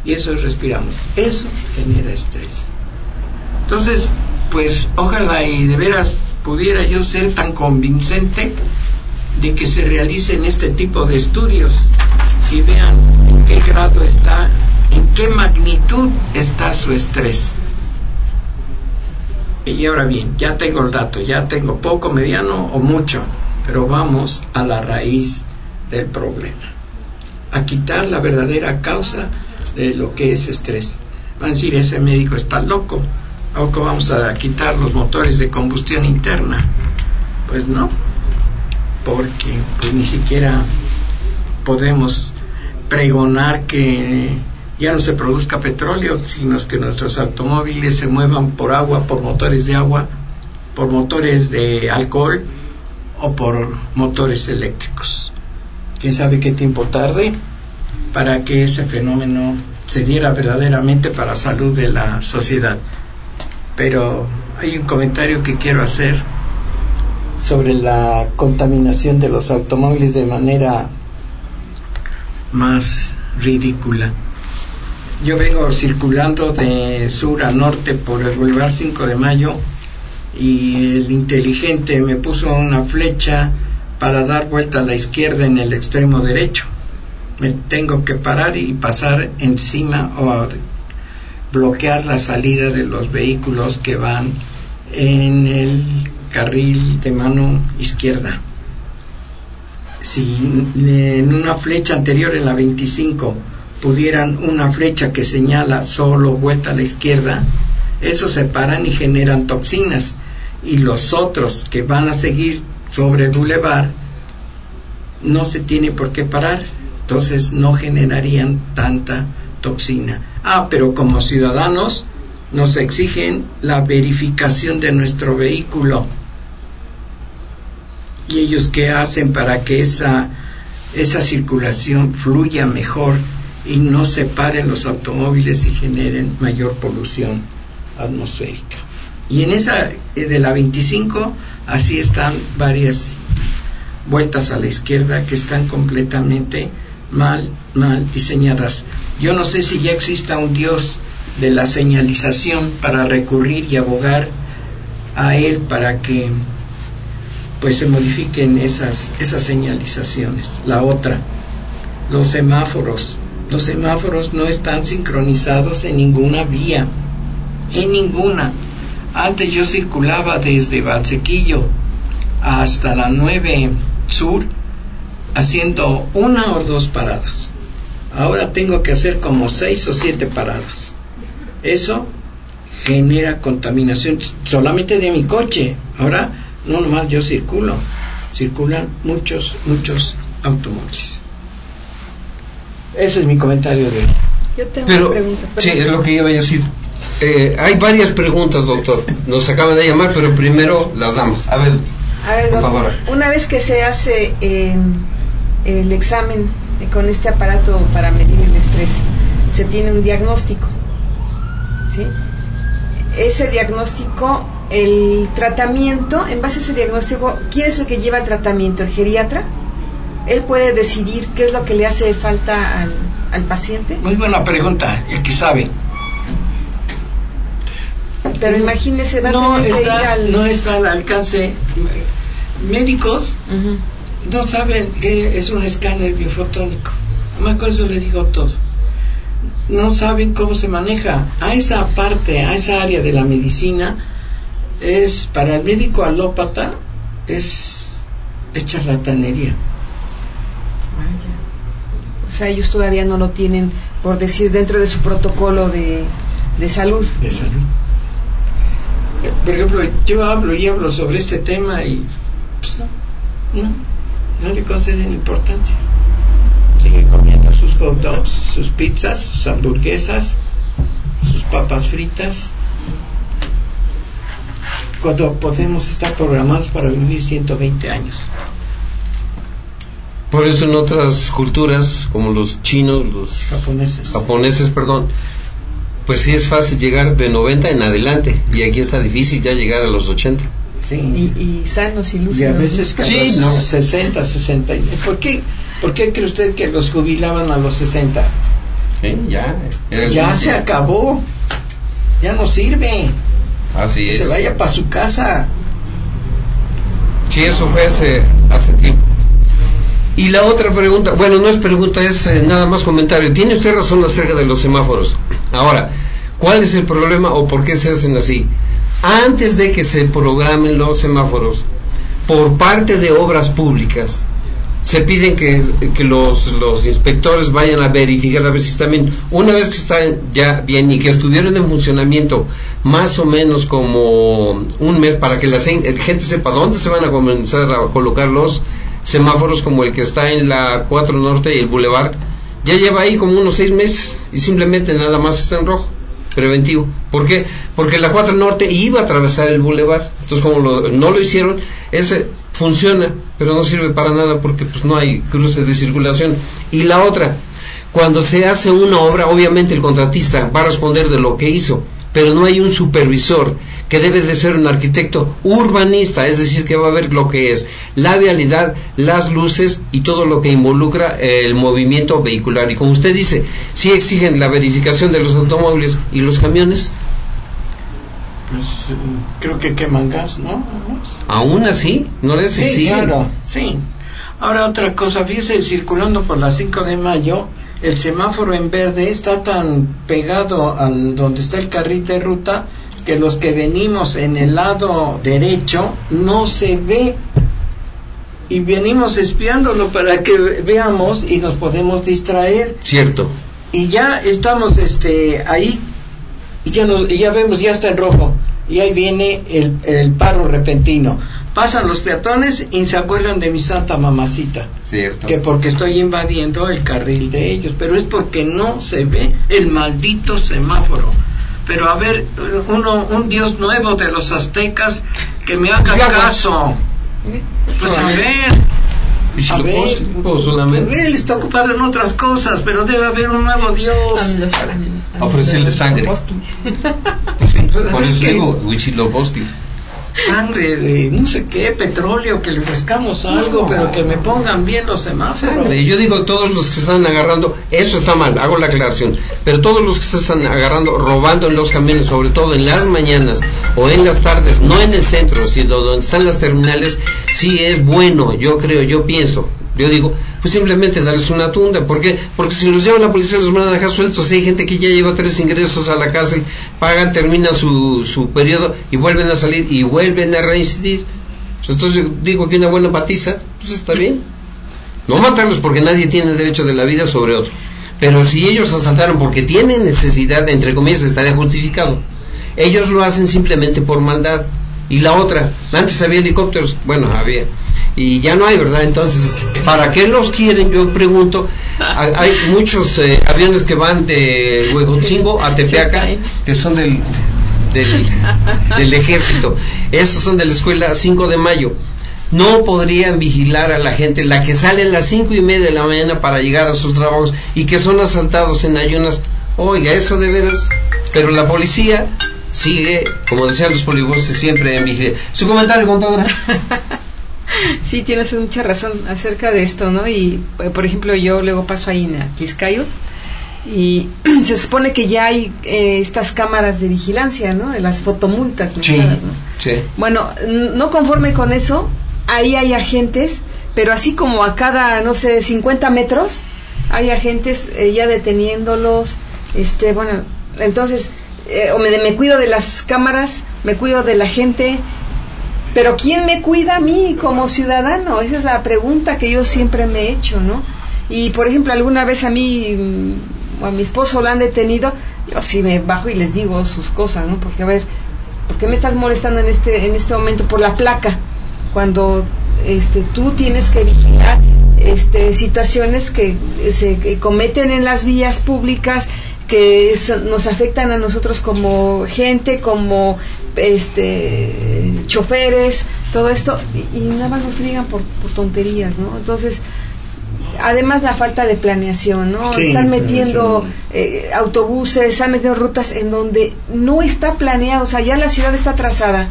y eso respiramos. Eso genera estrés. Entonces pues ojalá y de veras pudiera yo ser tan convincente de que se realicen este tipo de estudios. Y vean en qué grado está en qué magnitud está su estrés. Y ahora bien, ya tengo el dato, ya tengo poco, mediano o mucho, pero vamos a la raíz del problema, a quitar la verdadera causa de lo que es estrés. Van a decir, ese médico está loco, que vamos a quitar los motores de combustión interna. Pues no, porque pues ni siquiera podemos pregonar que ya no se produzca petróleo, sino que nuestros automóviles se muevan por agua, por motores de agua, por motores de alcohol o por motores eléctricos. ¿Quién sabe qué tiempo tarde para que ese fenómeno se diera verdaderamente para la salud de la sociedad? Pero hay un comentario que quiero hacer sobre la contaminación de los automóviles de manera más ridícula yo vengo circulando de sur a norte por el Boulevard 5 de Mayo y el inteligente me puso una flecha para dar vuelta a la izquierda en el extremo derecho. Me tengo que parar y pasar encima o bloquear la salida de los vehículos que van en el carril de mano izquierda. Si en una flecha anterior en la 25 pudieran una flecha que señala solo vuelta a la izquierda, esos se paran y generan toxinas. Y los otros que van a seguir sobre el bulevar no se tiene por qué parar, entonces no generarían tanta toxina. Ah, pero como ciudadanos nos exigen la verificación de nuestro vehículo. ¿Y ellos qué hacen para que esa, esa circulación fluya mejor? y no separen los automóviles y generen mayor polución atmosférica. Y en esa eh, de la 25, así están varias vueltas a la izquierda que están completamente mal, mal diseñadas. Yo no sé si ya exista un Dios de la señalización para recurrir y abogar a él para que pues se modifiquen esas, esas señalizaciones. La otra, los semáforos los semáforos no están sincronizados en ninguna vía, en ninguna. Antes yo circulaba desde Valsequillo hasta la 9 Sur haciendo una o dos paradas. Ahora tengo que hacer como seis o siete paradas. Eso genera contaminación solamente de mi coche. Ahora no nomás yo circulo, circulan muchos, muchos automóviles. Ese es mi comentario de hoy. Yo tengo Pero, una pregunta. sí, es lo que iba a decir. Eh, hay varias preguntas, doctor. Nos acaban de llamar, pero primero las damos. A ver, A ver, doctor, Contadora. una vez que se hace eh, el examen con este aparato para medir el estrés, se tiene un diagnóstico. ¿sí? Ese diagnóstico, el tratamiento, en base a ese diagnóstico, ¿quién es el que lleva el tratamiento? ¿El geriatra? Él puede decidir qué es lo que le hace falta al, al paciente. Muy buena pregunta, el que sabe. Pero imagínese, va a No tener que ir está, al... no está al alcance. Médicos. No saben que es un escáner biofotónico. Más con eso le digo todo. No saben cómo se maneja. A esa parte, a esa área de la medicina, es para el médico alópata, es, es charlatanería. Vaya. O sea, ellos todavía no lo tienen, por decir, dentro de su protocolo de, de salud. de salud. Por ejemplo, yo hablo y hablo sobre este tema y pues no, no, no le conceden importancia. Sigue comiendo sus hot dogs, sus pizzas, sus hamburguesas, sus papas fritas. Cuando podemos estar programados para vivir 120 años. por eso en otras culturas, como los chinos, los Japoneses. japoneses, perdón, pues sí es fácil llegar de 90 en adelante. Y aquí está difícil ya llegar a los 80. Sí. Y, y sanos y Y lúcidos. a veces Sí, los no. 60, 60. ¿Por qué, ¿Por qué cree usted que los jubilaban a los 60? ¿Sí? Ya. Ya se acabó. Ya no sirve. Así Que es. se vaya para su casa. Sí, eso fue hace, hace tiempo. Y la otra pregunta, bueno, no es pregunta, es eh, nada más comentario. Tiene usted razón acerca de los semáforos. Ahora, ¿cuál es el problema o por qué se hacen así? Antes de que se programen los semáforos, por parte de obras públicas, se piden que, los, inspectores vayan a verificar a ver si están bien. Una vez que están ya bien y que estuvieron en funcionamiento más o menos como un mes para que la gente sepa dónde se van a comenzar a colocar los semáforos como el que está en la 4 Norte y el Boulevard, ya lleva ahí como unos seis meses y simplemente nada más está en rojo preventivo. ¿Por qué? Porque la 4 Norte iba a atravesar el bulevar. Entonces, como lo- no lo hicieron, ese funciona, pero no sirve para nada porque pues no hay cruces de circulación. Y la otra, cuando se hace una obra, obviamente el contratista va a responder de lo que hizo, pero no hay un supervisor que debe de ser un arquitecto urbanista, es decir, que va a ver lo que es la vialidad, las luces y todo lo que involucra eh, el movimiento vehicular. Y como usted dice, sí exigen la verificación de los automóviles y los camiones, Pues creo que queman gas, ¿no? aún así no les Sí, exigen. claro, sí. Ahora otra cosa, fíjese, circulando por la 5 de mayo, el semáforo en verde está tan pegado al donde está el carril de ruta que los que venimos en el lado derecho no se ve. Y venimos espiándolo para que veamos y nos podemos distraer. Cierto. y ya estamos este ahí. Y ya nos, y ya vemos ya está en rojo. Y ahí viene el, el paro repentino. Pasan los peatones y se acuerdan de mi santa mamacita. Cierto. que porque estoy invadiendo el carril de ellos. Pero es porque no se ve el maldito semáforo pero a ver uno un dios nuevo de los aztecas que me haga Ya, caso. Pues a ver. Y si a ver, solamente. Él está ocupado en otras cosas, pero debe haber un nuevo Dios. Ofrecerle sangre. Por eso ¿Qué? digo, Huitzilopochtli. Sangre de no sé qué, petróleo, que le ofrezcamos algo, pero que me pongan bien los semáforos. Y Yo digo, todos los que están agarrando, eso está mal, hago la aclaración, pero todos los que se están agarrando, robando en los camiones, sobre todo en las mañanas o en las tardes, no en el centro, sino donde están las terminales, sí es bueno, yo creo, yo pienso, yo digo, pues simplemente darles una tunda, ¿por qué? Porque si los lleva la policía los van a dejar sueltos, hay gente que ya lleva tres ingresos a la cárcel, pagan, terminan su, su periodo y vuelven a salir y vuelven a reincidir. Entonces digo que una buena patiza, pues está bien. No matarlos porque nadie tiene derecho de la vida sobre otro. Pero si ellos asaltaron porque tienen necesidad, entre comillas, estaría justificado. Ellos lo hacen simplemente por maldad. Y la otra, antes había helicópteros, bueno, había, y ya no hay, ¿verdad? Entonces, ¿para qué los quieren? Yo pregunto, hay muchos eh, aviones que van de Huejotzingo a Tepeaca, que son del, del, del ejército, esos son de la escuela 5 de mayo no podrían vigilar a la gente, la que sale a las cinco y media de la mañana para llegar a sus trabajos y que son asaltados en ayunas. Oiga, eso de veras. Pero la policía sigue, como decían los polibuses, siempre en vigilia. Su comentario, contadora. Sí, tienes mucha razón acerca de esto, ¿no? Y, eh, por ejemplo, yo luego paso ahí en Quiscayo y se supone que ya hay eh, estas cámaras de vigilancia, ¿no? De las fotomultas, sí, ¿no? Sí. Bueno, no conforme con eso, ahí hay agentes, pero así como a cada, no sé, 50 metros, hay agentes eh, ya deteniéndolos, este, bueno, entonces, eh, o me, me cuido de las cámaras, me cuido de la gente, pero ¿quién me cuida a mí como ciudadano? Esa es la pregunta que yo siempre me he hecho, ¿no? Y, por ejemplo, alguna vez a mí mm, o a mi esposo lo han detenido, yo sí me bajo y les digo sus cosas, ¿no? Porque, a ver, ¿por qué me estás molestando en este, en este momento por la placa? cuando este, tú tienes que vigilar este, situaciones que se cometen en las vías públicas que nos afectan a nosotros como gente, como este choferes, todo esto, y, nada más nos digan por, tonterías, ¿no? Entonces, además la falta de planeación, ¿no? están metiendo eh, autobuses, están metiendo rutas en donde no está planeado, o sea, ya la ciudad está trazada.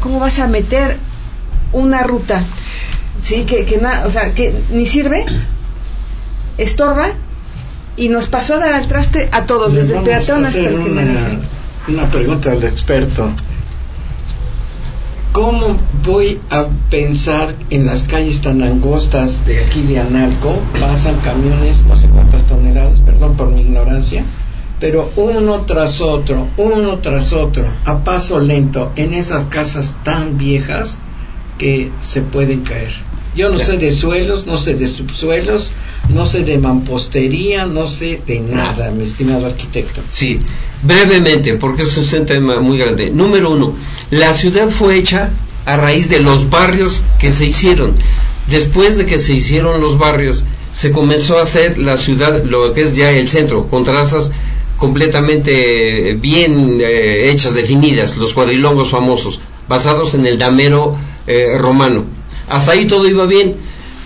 ¿Cómo vas a meter una ruta, ¿sí? Que, que o sea, que ni sirve, estorba y nos pasó a dar al traste a todos, desde el peatón hasta el una, una pregunta al experto. ¿Cómo voy a pensar en las calles tan angostas de aquí de Analco? Pasan camiones, no sé cuántas toneladas, perdón por mi ignorancia, pero uno tras otro, uno tras otro, a paso lento, en esas casas tan viejas, que se pueden caer. Yo no sé de suelos, no sé de subsuelos, no sé de mampostería, no sé de nada, mi estimado arquitecto. Sí, brevemente, porque es un tema muy grande. Número uno, la ciudad fue hecha a raíz de los barrios que se hicieron. Después de que se hicieron los barrios, se comenzó a hacer la ciudad, lo que es ya el centro, con trazas completamente bien eh, hechas, definidas, los cuadrilongos famosos, basados en el damero eh, romano. Hasta ahí todo iba bien,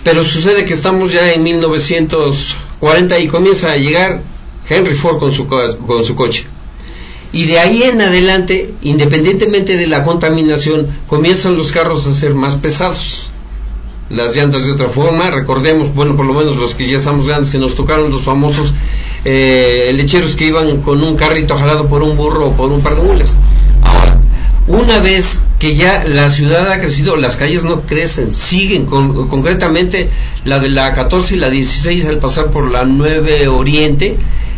pero sucede que estamos ya en 1940 y comienza a llegar Henry Ford con su, con su coche. Y de ahí en adelante, independientemente de la contaminación, comienzan los carros a ser más pesados. Las llantas de otra forma, recordemos, bueno, por lo menos los que ya estamos grandes, que nos tocaron los famosos eh, lecheros que iban con un carrito jalado por un burro o por un par de mulas. Ahora, una vez que ya la ciudad ha crecido, las calles no crecen, siguen, con, concretamente la de la 14 y la 16 al pasar por la 9 Oriente,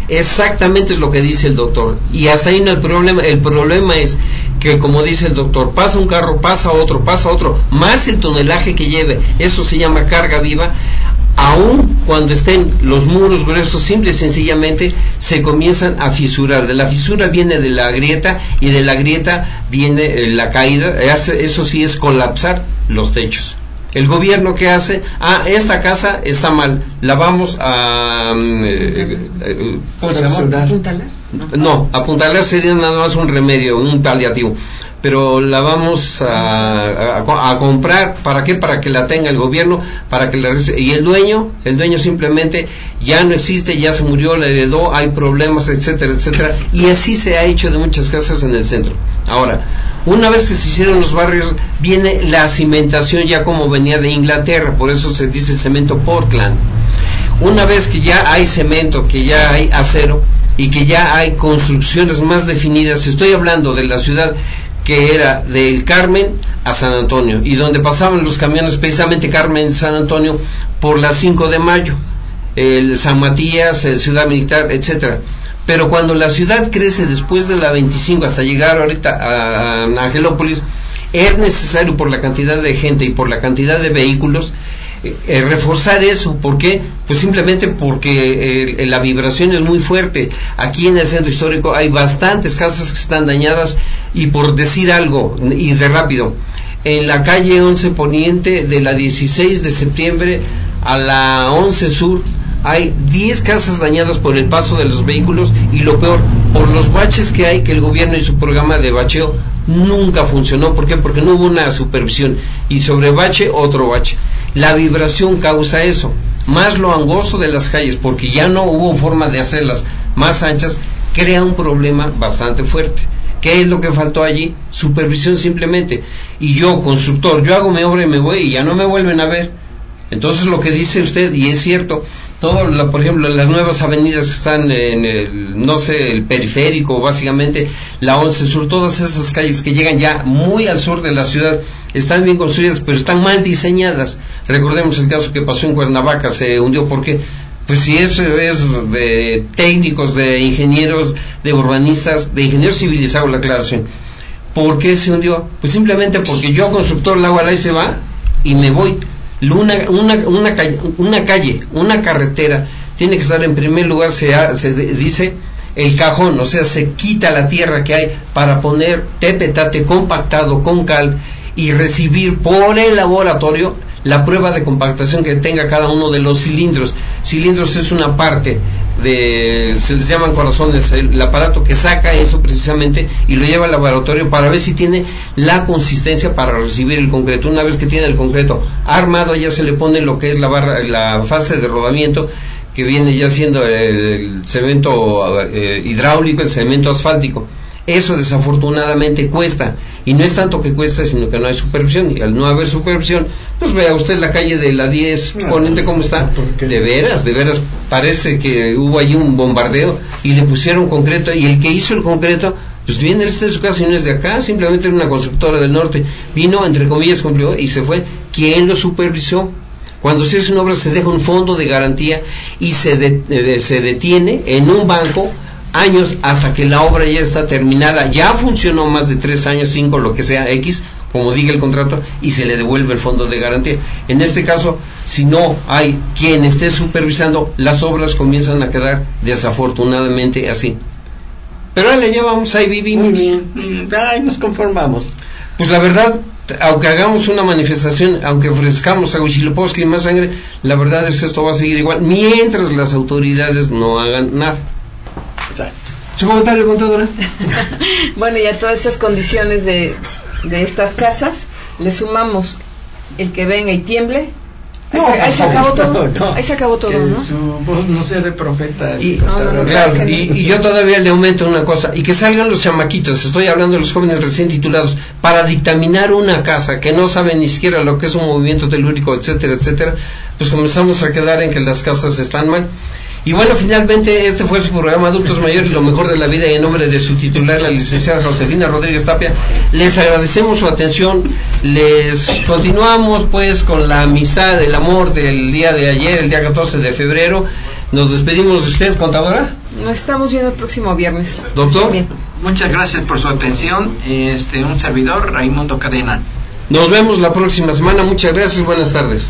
exactamente es lo que dice el doctor. Y hasta ahí no el problema, el problema es que como dice el doctor, pasa un carro, pasa otro, pasa otro, más el tonelaje que lleve, eso se llama carga viva, aun cuando estén los muros gruesos, simple y sencillamente se comienzan a fisurar. De la fisura viene de la grieta y de la grieta viene eh, la caída. Eso sí es colapsar los techos. El gobierno que hace, ah, esta casa está mal, la vamos a... Eh, eh, ¿Cómo se llama? No, apuntalar sería nada más un remedio, un paliativo. Pero la vamos a, a, comprar para qué para que la tenga el gobierno para que la y el dueño el dueño simplemente ya no existe ya se murió la heredó hay problemas etcétera etcétera. Y así se ha hecho de muchas casas en el centro. Ahora una vez que se hicieron los barrios viene la cimentación ya como venía de Inglaterra por eso se dice cemento Portland. Una vez que ya hay cemento que ya hay acero y que ya hay construcciones más definidas estoy hablando de la ciudad que era del Carmen a San Antonio y donde pasaban los camiones precisamente Carmen San Antonio por la 5 de mayo, el San Matías, el Ciudad Militar, etcétera. Pero cuando la ciudad crece después de la 25 hasta llegar ahorita a, Angelópolis, Es necesario por la cantidad de gente y por la cantidad de vehículos eh, eh, reforzar eso. ¿Por qué? Pues simplemente porque eh, la vibración es muy fuerte. Aquí en el centro histórico hay bastantes casas que están dañadas y por decir algo, y de rápido, en la calle 11 Poniente de la 16 de septiembre a la 11 Sur hay 10 casas dañadas por el paso de los vehículos y lo peor, por los baches que hay que el gobierno y su programa de bacheo nunca funcionó. ¿Por qué? Porque no hubo una supervisión. Y sobre bache, otro bache. La vibración causa eso. Más lo angosto de las calles, porque ya no hubo forma de hacerlas más anchas, crea un problema bastante fuerte. ¿Qué es lo que faltó allí? Supervisión simplemente. Y yo, constructor, yo hago mi obra y me voy y ya no me vuelven a ver. Entonces lo que dice usted, y es cierto, todo, por ejemplo, las nuevas avenidas que están en el, no sé, el periférico, básicamente la 11 Sur, todas esas calles que llegan ya muy al sur de la ciudad, están bien construidas, pero están mal diseñadas. Recordemos el caso que pasó en Cuernavaca, se hundió porque pues si eso es de técnicos, de ingenieros, de urbanistas, de ingenieros civilizados la aclaración. ¿Por qué se hundió? Pues simplemente porque yo constructor la agua se va y me voy una, una, una, calle, una calle, una carretera, tiene que estar en primer lugar, se, se dice, el cajón, o sea, se quita la tierra que hay para poner tepetate compactado con cal y recibir por el laboratorio la prueba de compactación que tenga cada uno de los cilindros. Cilindros es una parte de, se les llaman corazones, el, aparato que saca eso precisamente y lo lleva al laboratorio para ver si tiene la consistencia para recibir el concreto. Una vez que tiene el concreto armado, ya se le pone lo que es la barra, la fase de rodamiento que viene ya siendo el, cemento eh, hidráulico, el cemento asfáltico. Eso desafortunadamente cuesta. Y no es tanto que cuesta, sino que no hay supervisión. Y al no haber supervisión, pues vea usted la calle de la 10 Ponente cómo está. De veras, de veras, parece que hubo ahí un bombardeo y le pusieron concreto. Y el que hizo el concreto, pues viene este de su casa y no es de acá, simplemente era una constructora del norte. Vino, entre comillas, cumplió y se fue. ¿Quién lo supervisó? Cuando se hace una obra se deja un fondo de garantía y se, eh, se detiene en un banco años hasta que la obra ya está terminada, ya funcionó más de tres años, cinco, lo que sea, X, como diga el contrato, y se le devuelve el fondo de garantía. En este caso, si no hay quien esté supervisando, las obras comienzan a quedar desafortunadamente así. Pero ahí le llevamos, ahí vivimos. Ahí nos conformamos. Pues la verdad, aunque hagamos una manifestación, aunque ofrezcamos a Huichilopochtli más sangre, la verdad es que esto va a seguir igual, mientras las autoridades no hagan nada. ¿Su comentario, contadora? bueno, y a todas esas condiciones de, de estas casas, le sumamos el que venga y tiemble, ahí, se, acabó todo. ahí se acabó todo, ¿no? Su voz no sea de profeta. Y, claro, y, yo todavía le aumento una cosa. Y que salgan los chamaquitos, estoy hablando de los jóvenes recién titulados, para dictaminar una casa que no saben ni siquiera lo que es un movimiento telúrico, etcétera, etcétera, pues comenzamos a quedar en que las casas están mal. Y bueno, finalmente este fue su programa Adultos Mayores y lo mejor de la vida y en nombre de su titular, la licenciada Josefina Rodríguez Tapia, les agradecemos su atención, les continuamos pues con la amistad, el amor del día de ayer, el día 14 de febrero. Nos despedimos de usted, contadora. Nos estamos viendo el próximo viernes. Doctor. Muchas gracias por su atención. Este, un servidor, Raimundo Cadena. Nos vemos la próxima semana. Muchas gracias. Buenas tardes.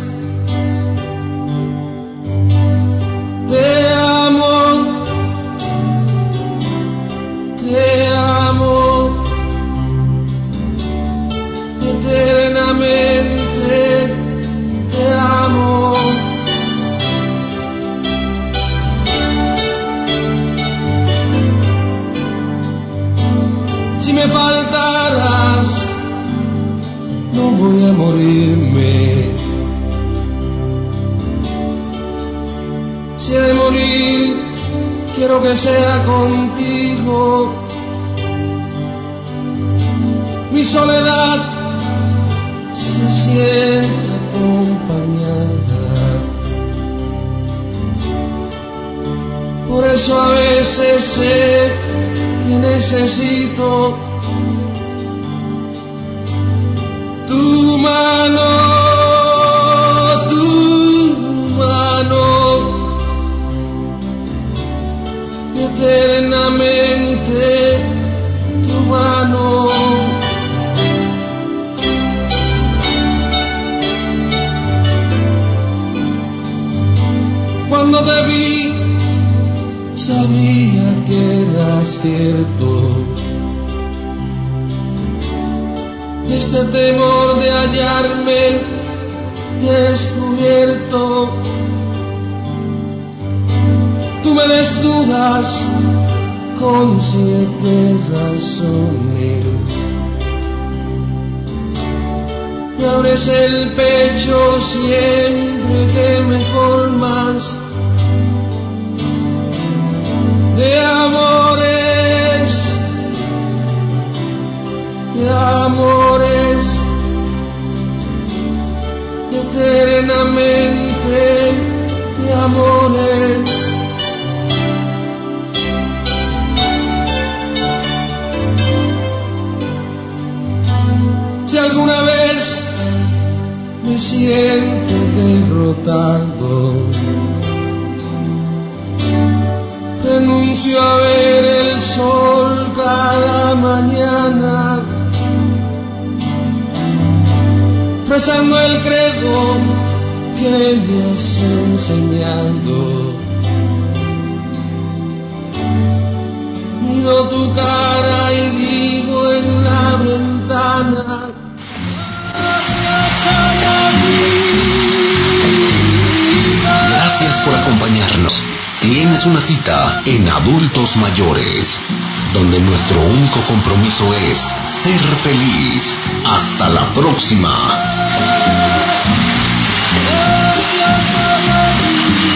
Te amo, te amo, eternamente te amo. Si me faltaras, no voy a morirme de morir, quiero que sea contigo. Mi soledad se siente acompañada. Por eso a veces sé que necesito tu mano, eternamente tu mano. Cuando te vi, sabía que era cierto. Este temor de hallarme descubierto. Tú me desnudas con siete razones. Me abres el pecho siempre que me colmas de amores, de amores, eternamente de amores. Si alguna vez me siento derrotado, renuncio a ver el sol cada mañana, rezando el credo que me has enseñado. Miro tu cara y digo en la ventana, Gracias por acompañarnos. Tienes una cita en Adultos Mayores, donde nuestro único compromiso es ser feliz. Hasta la próxima.